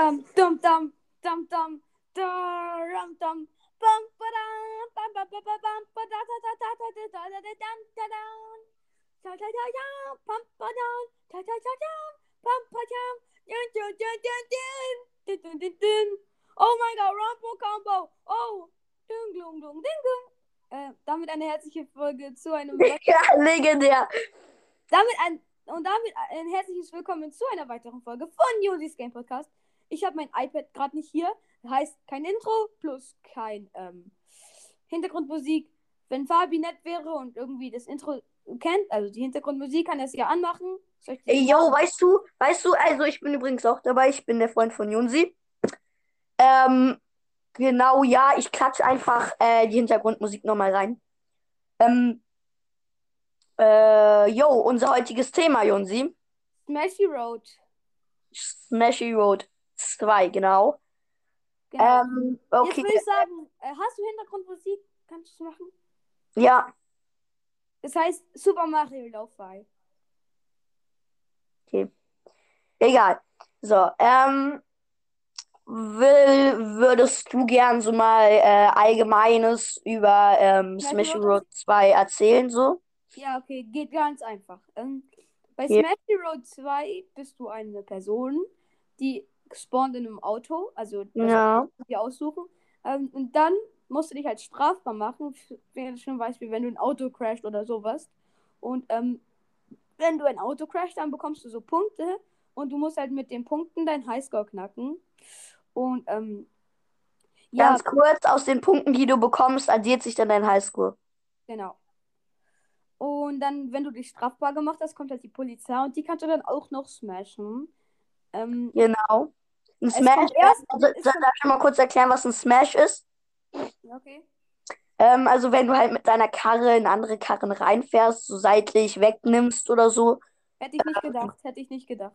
Ähm, dum dum dum dum dum dum Oh mein Gott, Rumble Combo! Oh! Ding, ding, ding, ding. Äh, damit eine herzliche Folge zu einem. ja, legendär! Damit ein und damit ein herzliches Willkommen zu einer weiteren Folge von Josis Game Podcast. Ich habe mein iPad gerade nicht hier. Heißt kein Intro plus kein ähm, Hintergrundmusik. Wenn Fabi nett wäre und irgendwie das Intro kennt, also die Hintergrundmusik, kann er es ja anmachen. Ey, yo, weißt du, weißt du, also ich bin übrigens auch dabei, ich bin der Freund von Junsi. Ähm, genau, ja, ich klatsche einfach äh, die Hintergrundmusik nochmal rein. Ähm, äh, yo, unser heutiges Thema, Junsi. Smashy Road. Smashy Road 2, genau. Genau. Ähm, Jetzt okay, würde ich sagen, äh, hast du Hintergrundmusik? Kannst du es machen? ja, Das heißt Super Mario Lo-Fi. egal. So, ähm, will, würdest du gern so mal äh, Allgemeines über ähm, Smashy Road? Road 2 erzählen, so? Ja, okay, geht ganz einfach. Ähm, bei Ja. Smashy Road 2 bist du eine Person, die spawnt in einem Auto, also Ja. dir aussuchen. Ähm, und dann musst du dich halt strafbar machen, f- wenn du schon weißt, wie wenn du ein Auto crasht oder sowas. Und ähm, wenn du ein Auto crasht, dann bekommst du so Punkte und du musst halt mit den Punkten deinen Highscore knacken. Und ähm, ja, Ganz kurz, aus den Punkten, die du bekommst, addiert sich dann dein Highscore. Genau. Und dann, wenn du dich strafbar gemacht hast, kommt halt die Polizei und die kannst du dann auch noch smashen. Ähm, Genau. Ein Smash, erst- soll ich mal kurz erklären, was ein Smash ist? okay. Ähm, also wenn du halt mit deiner Karre in andere Karren reinfährst, so seitlich wegnimmst oder so. Hätte ich nicht gedacht. Hätte ich nicht gedacht.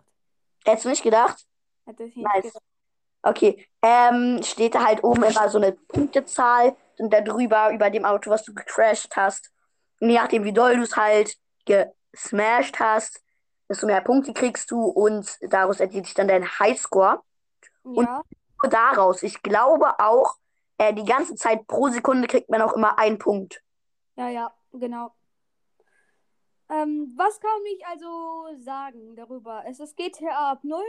Hättest du nicht gedacht? Hätte ich nicht Nice. gedacht. Okay. Ähm, steht da halt oben immer so eine Punktezahl und da drüber über dem Auto, was du gecrashed hast. Und je nachdem, wie doll du es halt gesmashed hast, desto mehr Punkte kriegst du und daraus addiert sich dann dein Highscore. Ja, nur daraus. Ich glaube auch, äh, die ganze Zeit pro Sekunde kriegt man auch immer einen Punkt. ja, ja, genau. Ähm, was kann ich also sagen darüber? Es ist GTA ab 0.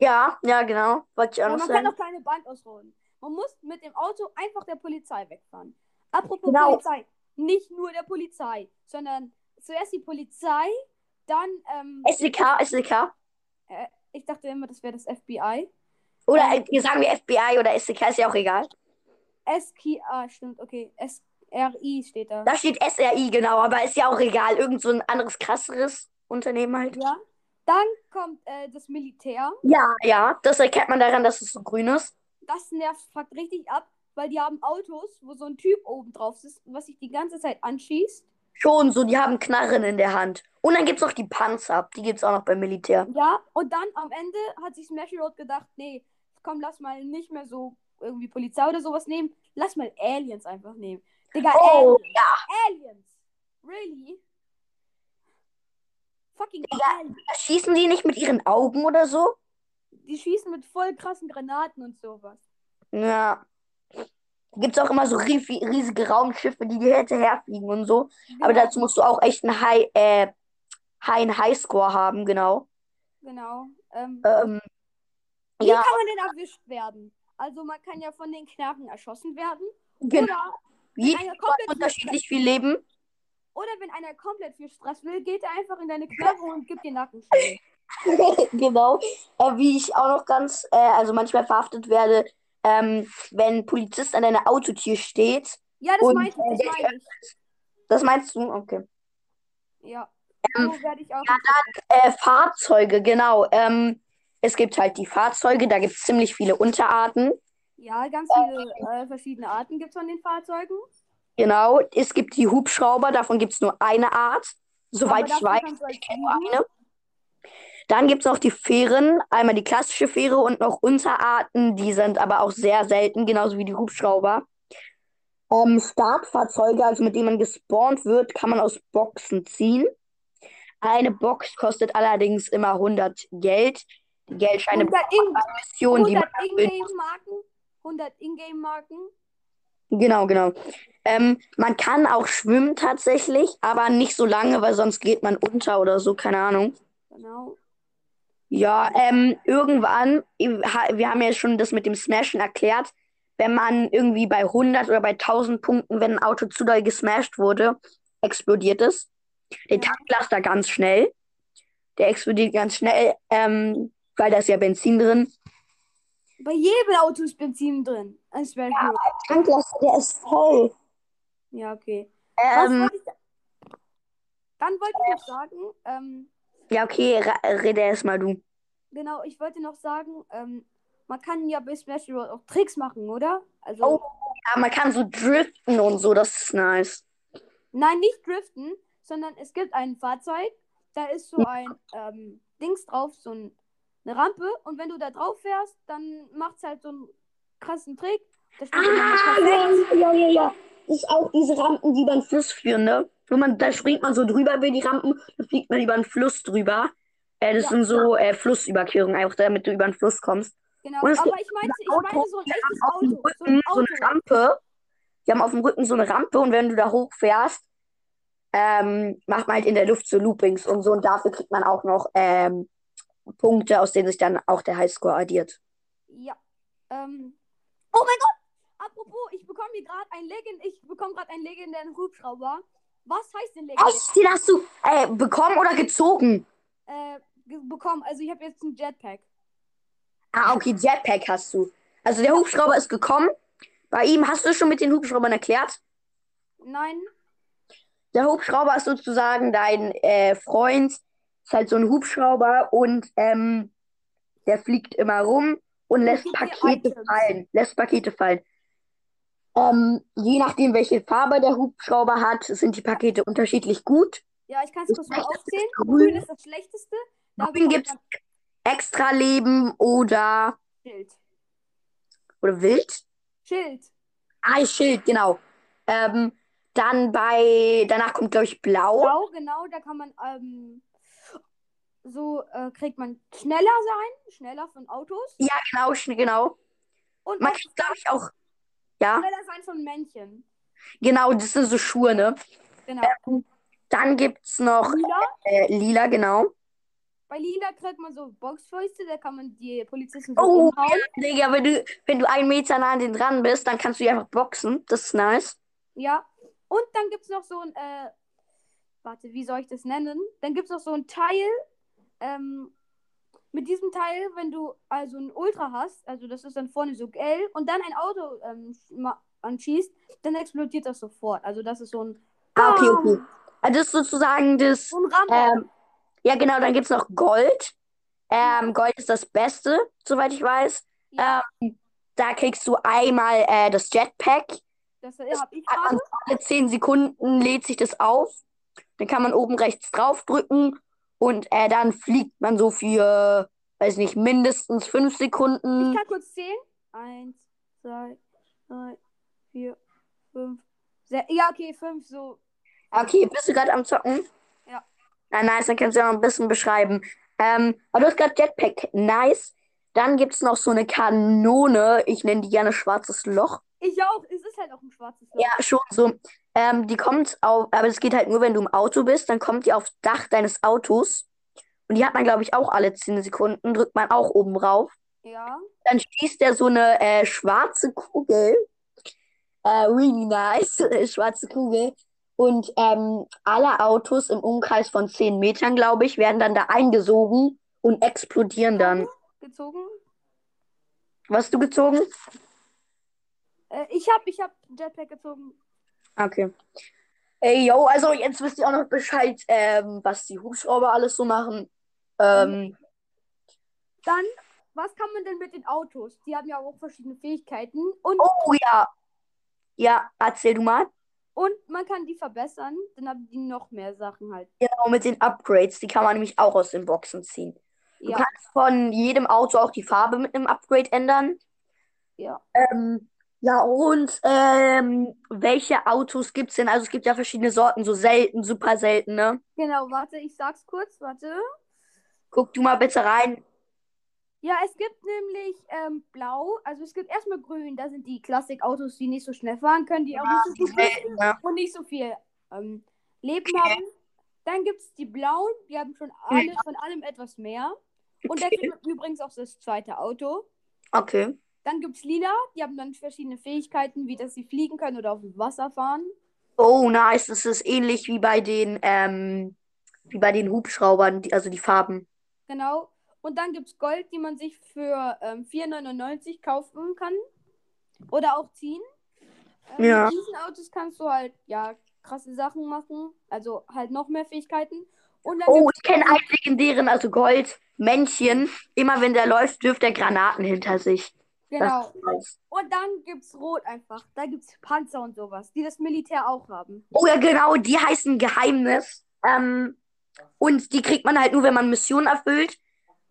Ja, ja, genau. Wollte ich auch Aber noch man kann sagen. auch keine Bank ausrollen. Man muss mit dem Auto einfach der Polizei wegfahren. Apropos Genau. Polizei. Nicht nur der Polizei, sondern zuerst die Polizei, dann, ähm, SEK, SEK. äh, ich dachte immer, das wäre das FBI. Oder äh, sagen wir FBI oder SEK, ist ja auch egal. SKA, stimmt, okay. SRI steht da. Da steht SRI, genau, aber ist ja auch egal. Irgend so ein anderes, krasseres Unternehmen halt. Ja. Dann kommt äh, das Militär. Ja, ja. Das erkennt man daran, dass es so grün ist. Das nervt fuckt richtig ab, weil die haben Autos, wo so ein Typ oben drauf ist, was sich die ganze Zeit anschießt. Schon so, die haben Knarren in der Hand. Und dann gibt's noch die Panzer. Die gibt's auch noch beim Militär. Ja, und dann am Ende hat sich Smashy Road gedacht, nee, komm, lass mal nicht mehr so irgendwie Polizei oder sowas nehmen. Lass mal Aliens einfach nehmen. Digga, Oh, Aliens. Aliens. Really? Fucking Aliens. Schießen die nicht mit ihren Augen oder so? Die schießen mit voll krassen Granaten und sowas. Ja. Gibt's auch immer so rie- riesige Raumschiffe, die dir hinterherfliegen und so. Aber Genau, dazu musst du auch echt einen High, äh, High, einen Highscore haben, genau. Genau. Ähm, Ähm, wie ja, kann man denn erwischt werden? Also man kann ja von den Knarren erschossen werden. genau. Komplett unterschiedlich viel Leben. oder wenn einer komplett viel Stress will, geht er einfach in deine Knarre und gibt dir Nackenschläge. Genau. Äh, wie ich auch noch ganz, äh, also manchmal verhaftet werde, ähm, wenn ein Polizist an deiner Autotür steht. Ja, das Und, meinte ich, das äh, meine ich. Das meinst du? Okay. Ja. Ähm, So werde ich auch. Äh, Fahrzeuge, genau. Ähm, es gibt halt die Fahrzeuge, da gibt es ziemlich viele Unterarten. Ja, ganz viele äh, verschiedene Arten gibt es von den Fahrzeugen. Genau. Es gibt die Hubschrauber, davon gibt es nur eine Art. Soweit ich weiß. halt Ich kenne nur fliegen. eine. Dann gibt es noch die Fähren, einmal die klassische Fähre und noch Unterarten, die sind aber auch sehr selten, genauso wie die Hubschrauber. Ähm, Startfahrzeuge, also mit denen man gespawnt wird, kann man aus Boxen ziehen. Eine Box kostet allerdings immer 100 Geld. Geldscheine 100 in- Missionen, die man 100 erfüllt. Ingame-Marken. 100 Ingame-Marken. Genau, genau. Ähm, man kann auch schwimmen tatsächlich, aber nicht so lange, weil sonst geht man unter oder so, keine Ahnung. Genau. Ja, ähm, irgendwann, wir haben ja schon das mit dem Smashen erklärt, wenn man irgendwie bei 100 oder bei 1000 Punkten, wenn ein Auto zu doll gesmashed wurde, explodiert es. Der Ja. Tanklaster ganz schnell. Der explodiert ganz schnell, ähm, weil da ist ja Benzin drin. Bei jedem Auto ist Benzin drin. Smash ja. Tanklaster, der ist voll. ja, okay. Ähm, ich da? Dann wollte ich noch sagen, ähm, ja, okay, rede erst mal du. genau, ich wollte noch sagen, ähm, man kann ja bei Smash Bros. auch Tricks machen, oder? Also, Oh. Ja, man kann so driften und so, das ist nice. nein, nicht driften, sondern es gibt ein Fahrzeug, da ist so ein ähm, Dings drauf, so ein, eine Rampe, und wenn du da drauf fährst, dann macht es halt so einen krassen Trick. Das Ah, ja, ja, ja, ja. Das ist auch diese Rampen, die über den Fluss führen, ne? Wenn man, da springt man so drüber über die Rampen, dann fliegt man über den Fluss drüber. Äh, das Ja. sind so äh, Flussüberquerungen, einfach damit du über den Fluss kommst. Genau, aber ich meinte, ich Auto, meine so ein echtes Auto. So Rücken ein so eine Auto. Rampe. Die haben auf dem Rücken so eine Rampe und wenn du da hochfährst, ähm, macht man halt in der Luft so Loopings und so und dafür kriegt man auch noch ähm, Punkte, aus denen sich dann auch der Highscore addiert. Ja. Ähm. Oh mein Gott! Apropos, ich bekomme hier gerade ein Legend, ich bekomme gerade einen legendären Hubschrauber. Was heißt denn legendär? Echt? Den hast du äh, bekommen oder gezogen? Äh, bekommen. Also ich habe jetzt einen Jetpack. Ah, okay, Jetpack hast du. Also der Hubschrauber ist gekommen. Bei ihm hast du schon mit den Hubschraubern erklärt. Nein. Der Hubschrauber ist sozusagen dein äh, Freund. Ist halt so ein Hubschrauber und ähm, der fliegt immer rum und lässt gibt Pakete fallen. Lässt Pakete fallen. Ähm, je nachdem, welche Farbe der Hubschrauber hat, sind die Pakete unterschiedlich gut. Ja, ich kann es kurz mal aufzählen. grün. Grün ist das schlechteste. Da Grün gibt's man extra Leben oder, Schild. oder Wild. Schild. Ah, Schild, genau. Ähm, dann bei, danach kommt, glaube ich, Blau. Blau, genau, da kann man ähm, so äh, kriegt man schneller sein, schneller von Autos Ja, genau, genau. und Man kriegt, glaube ich, auch, ja, schneller sein von Männchen. genau, das sind so Schuhe, ne? Genau. Dann gibt's noch Lila. äh, Lila, genau. Bei Lila kriegt man so Boxfäuste, da kann man die Polizisten so Oh, umhauen. Digga, wenn du, wenn du einen Meter nah an den dran bist, dann kannst du die einfach boxen. Das ist nice. Ja. Und dann gibt es noch so ein, äh, warte, wie soll ich das nennen? Dann gibt es noch so ein Teil, ähm, mit diesem Teil, wenn du also ein Ultra hast, also das ist dann vorne so gelb und dann ein Auto ähm, anschießt, dann explodiert das sofort. Also das ist so ein, Ah, okay, okay. Also das ist sozusagen das. so. Ähm, ja, genau, dann gibt's noch Gold. Ähm, Gold ist das Beste, soweit ich weiß. ja, Ähm, da kriegst du einmal äh, das Jetpack. das habe ich Hat man gerade. alle 10 Sekunden lädt sich das auf. Dann kann man oben rechts draufdrücken und äh, dann fliegt man so für, weiß nicht, mindestens 5 Ich Sekunden. kann kurz zählen. Eins, zwei, drei, vier, fünf, sechs. Ja, okay, fünf, so. Okay, bist du gerade am Zocken? Ja. Na, nice, dann kannst du ja noch ein bisschen beschreiben. Ähm, aber du hast gerade Jetpack, nice. Dann gibt es noch so eine Kanone, ich nenne die gerne schwarzes Loch. Ich auch. Es ist halt auch ein schwarzes Loch. Ja, schon so. Ähm, die kommt auf, aber das geht halt nur, wenn du im Auto bist, dann kommt die aufs Dach deines Autos. Und die hat man, glaube ich, auch alle 10 Sekunden, drückt man auch oben rauf. Ja. Dann schießt der so eine äh, schwarze Kugel. Äh, really nice, schwarze Kugel. Und ähm, alle Autos im Umkreis von 10 Metern, glaube ich, werden dann da eingesogen und explodieren dann. Gezogen. Was hast du gezogen? Äh, ich hab, ich hab Jetpack gezogen. Okay. Ey, yo, also jetzt wisst ihr auch noch Bescheid, ähm, was die Hubschrauber alles so machen. Ähm, Dann, was kann man denn mit den Autos? Die haben ja auch verschiedene Fähigkeiten. Und, oh ja. Ja, erzähl du mal. und man kann die verbessern. Dann haben die noch mehr Sachen halt. Genau, mit den Upgrades, die kann man nämlich auch aus den Boxen ziehen. Du Ja. kannst von jedem Auto auch die Farbe mit einem Upgrade ändern. Ja. Ähm, ja, und ähm, welche Autos gibt es denn? Also es gibt ja verschiedene Sorten, so selten, super selten, ne? Genau, warte, ich sag's kurz. Warte. Guck du mal bitte rein. Ja, es gibt nämlich ähm, blau, also es gibt erstmal grün, da sind die Klassikautos, die nicht so schnell fahren können, die auch nicht so wissen selten, ne? und nicht so viel ähm, Leben haben. Dann gibt es die blauen, die haben schon alle von allem etwas mehr. Und da Okay. kriegt man übrigens auch das zweite Auto. Okay. Dann gibt es lila, die haben dann verschiedene Fähigkeiten, wie dass sie fliegen können oder auf dem Wasser fahren. Oh, nice. Das ist ähnlich wie bei den, ähm, wie bei den Hubschraubern, die, also die Farben. Genau. Und dann gibt es Gold, die man sich für ähm, 4,99 kaufen kann. Oder auch ziehen. Ähm, Ja. Mit diesen Autos kannst du halt, ja, krasse Sachen machen. Also halt noch mehr Fähigkeiten. Oh, gibt's ich kenne einen legendären, also Gold, Männchen. Immer wenn der läuft, wirft er Granaten hinter sich. Genau. Und dann gibt's Rot einfach. Da gibt's Panzer und sowas, die das Militär auch haben. Oh ja, genau, die heißen Geheimnis. Ähm, und die kriegt man halt nur, wenn man Missionen erfüllt.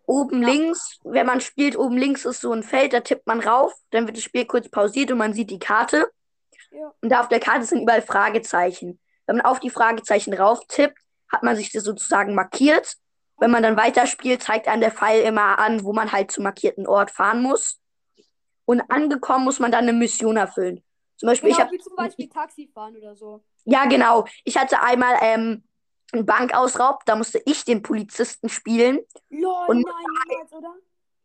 Oben links, wenn man spielt, oben links ist so ein Feld, da tippt man rauf, dann wird das Spiel kurz pausiert und man sieht die Karte. Ja. Und da auf der Karte sind überall Fragezeichen. Wenn man auf die Fragezeichen rauf tippt, hat man sich das sozusagen markiert. Wenn man dann weiterspielt, zeigt einem der Pfeil immer an, wo man halt zum markierten Ort fahren muss. Und angekommen muss man dann eine Mission erfüllen. Zum Beispiel, ich Genau, habe wie zum Beispiel Taxi fahren oder so. ja, genau. Ich hatte einmal ähm, einen Bankausraub, da musste ich den Polizisten spielen. Lol, Und- nein, niemals, oder?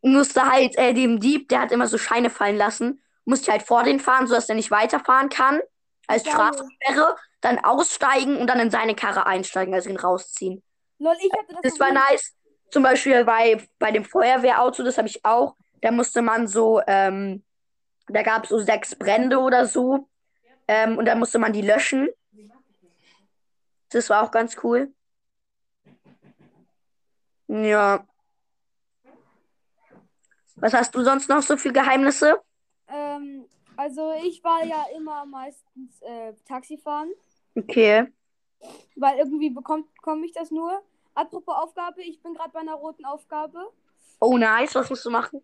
Musste halt äh, dem Dieb, der hat immer so Scheine fallen lassen, musste ich halt vor den fahren, sodass er nicht weiterfahren kann. Als Geil. Straßensperre, dann aussteigen und dann in seine Karre einsteigen, also ihn rausziehen. Lol, ich hatte das Das war nice. Zum Beispiel bei, bei dem Feuerwehrauto, das habe ich auch. Da musste man so, ähm, da gab es so sechs Brände oder so. Ähm, und da musste man die löschen. Das war auch ganz cool. Ja. Was hast du sonst noch so für Geheimnisse? Ähm, also ich war ja immer meistens äh, Taxi fahren, Okay. weil irgendwie bekomme ich das nur. Apropos Aufgabe, ich bin gerade bei einer roten Aufgabe. Oh, nice. Was musst du machen?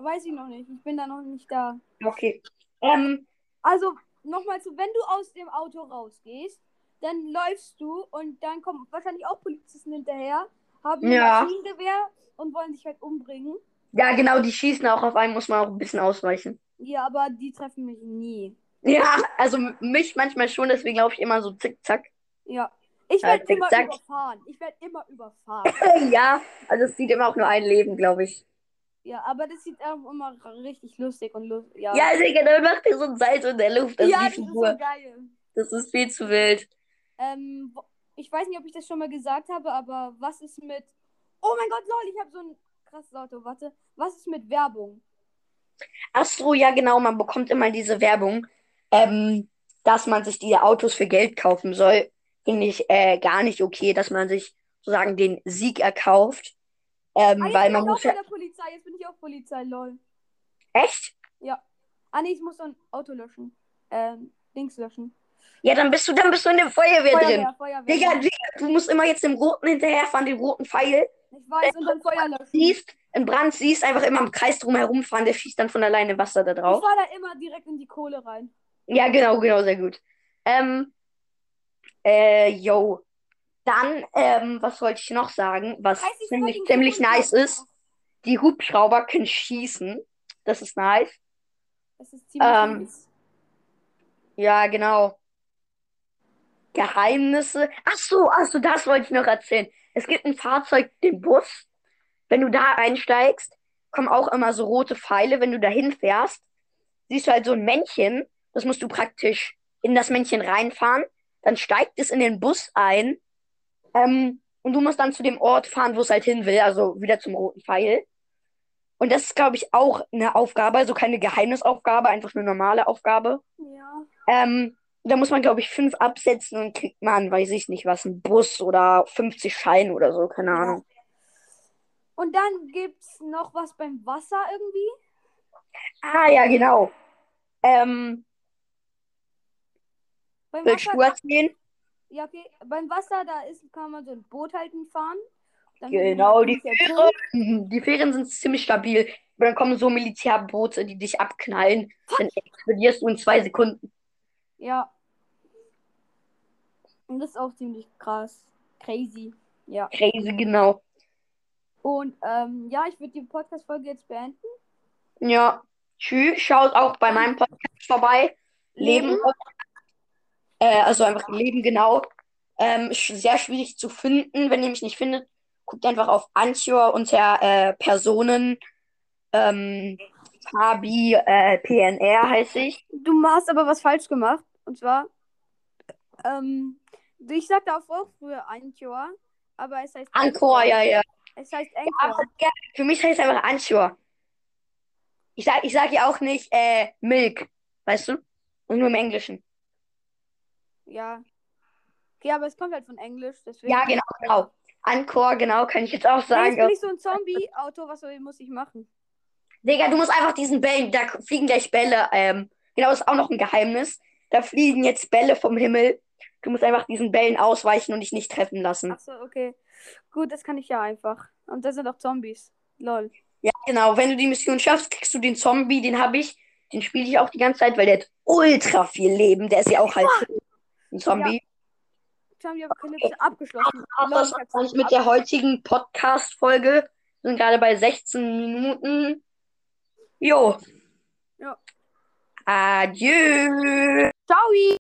Weiß ich noch nicht. Ich bin da noch nicht da. Okay. Ähm, Also, nochmal zu, wenn du aus dem Auto rausgehst, dann läufst du und dann kommen wahrscheinlich auch Polizisten hinterher, haben ein Ja. Maschinengewehr und wollen dich halt umbringen. ja, genau, die schießen auch auf einen, muss man auch ein bisschen ausweichen. Ja, aber die treffen mich nie. Ja, also mich manchmal schon, deswegen laufe ich immer so zickzack. Ja. Ich Ja, werde immer zickzack. überfahren. Ich werde immer überfahren. Ja, also es sieht immer auch nur ein Leben, glaube ich. Ja, aber das sieht auch immer richtig lustig und lustig. Ja, Ja, Digga, dann macht ihr so ein Salto in der Luft. Das ja ist das ist so geil. Das ist viel zu wild. Ähm, ich weiß nicht, ob ich das schon mal gesagt habe, aber was ist mit. Oh mein Gott, lol, ich habe so ein krasses Auto. Warte. Was ist mit Werbung? Astro, ja genau, man bekommt immer diese Werbung, ähm, dass man sich die Autos für Geld kaufen soll. Finde ich äh, gar nicht okay, dass man sich sozusagen den Sieg erkauft. Ähm, Ah, weil bin man ich auch muss bei ja. der Polizei. Jetzt bin ich auch Polizei, lol. Echt? Ah, nee, ich muss so ein Auto löschen. Ähm, Dings löschen. Ja, dann bist du, dann bist du in der Feuerwehr drin. Feuerwehr, Feuerwehr. Digga, Digga, du musst immer jetzt dem Roten hinterherfahren, den roten Pfeil. Ich weiß, und dann Feuer löschen. Siehst, einen Brand siehst, einfach immer im Kreis drum herumfahren, der schießt dann von alleine Wasser da Ich drauf. fahr da immer direkt in die Kohle rein. Ja, genau, genau, sehr gut. Ähm, äh, yo. Dann, ähm, was wollte ich noch sagen, was 30 ziemlich, ziemlich nice ist? Die Hubschrauber können schießen. Das ist nice. Das ist ziemlich Ähm, nice. Ja, genau. Geheimnisse. Ach so, ach so, das wollte ich noch erzählen. Es gibt ein Fahrzeug, den Bus. Wenn du da einsteigst, kommen auch immer so rote Pfeile. Wenn du dahin fährst, siehst du halt so ein Männchen. Das musst du praktisch in das Männchen reinfahren. Dann steigt es in den Bus ein. Ähm, und du musst dann zu dem Ort fahren, wo es halt hin will. Also wieder zum roten Pfeil. Und das ist, glaube ich, auch eine Aufgabe. Also keine Geheimnisaufgabe, einfach eine normale Aufgabe. Ja. Ähm, da muss man, glaube ich, fünf absetzen und kriegt man, weiß ich nicht was, einen Bus oder 50 Scheine oder so, keine. Ahnung. Und dann gibt's noch was beim Wasser irgendwie. Ah, ja, genau. Ähm, Beim willst Wasser, du erzählen? Ja, okay. Beim Wasser, da ist, kann man so ein Boot halten fahren. Dann Genau, die ist der Fähre. Mhm, Die Fähren sind ziemlich stabil. Aber dann kommen so Militärboote, die dich abknallen. Dann explodierst du in zwei Sekunden. Ja. Und das ist auch ziemlich krass. Crazy. Ja. Crazy, genau. Und ähm, ja, ich würde die Podcast-Folge jetzt beenden. Ja. Tschüss. Schaut auch bei meinem Podcast vorbei. Leben. Leben. Äh, also einfach Leben genau. Ähm, sehr schwierig zu finden. Wenn ihr mich nicht findet, guckt einfach auf Anchor unter äh, Personen. Ähm, Fabi äh, PNR heiße ich. Du hast aber was falsch gemacht. Und zwar, ähm, ich sagte auch früher Anchor, aber es heißt Anchor, ja, ja. Es heißt Anchor. ja, für mich heißt es einfach Anchor. Ich sag, ich sag ja auch nicht äh, Milk, weißt du? Und nur im Englischen. Ja. Okay, aber es kommt halt von Englisch, deswegen. Ja, genau, genau. Anchor, genau, kann ich jetzt auch Hey, jetzt sagen. bin ich so ein Zombie-Auto, was soll- muss ich machen? Digga, du musst einfach diesen Bällen, da fliegen gleich Bälle. Ähm, genau, das ist auch noch ein Geheimnis. Da fliegen jetzt Bälle vom Himmel. Du musst einfach diesen Bällen ausweichen und dich nicht treffen lassen. Achso, okay. Gut, das kann ich ja einfach. Und das sind auch Zombies. Lol. Ja, genau. Wenn du die Mission schaffst, kriegst du den Zombie, den habe ich. Den spiele ich auch die ganze Zeit, weil der hat ultra viel Leben. Der ist ja auch halt ein Zombie. Zombie-Apokalypse abgeschlossen. Das Lol, war's ich hab's wahrscheinlich mit der heutigen Podcast-Folge. Wir sind gerade bei 16 Minuten. Jo. Ja. Adieu. Ciao!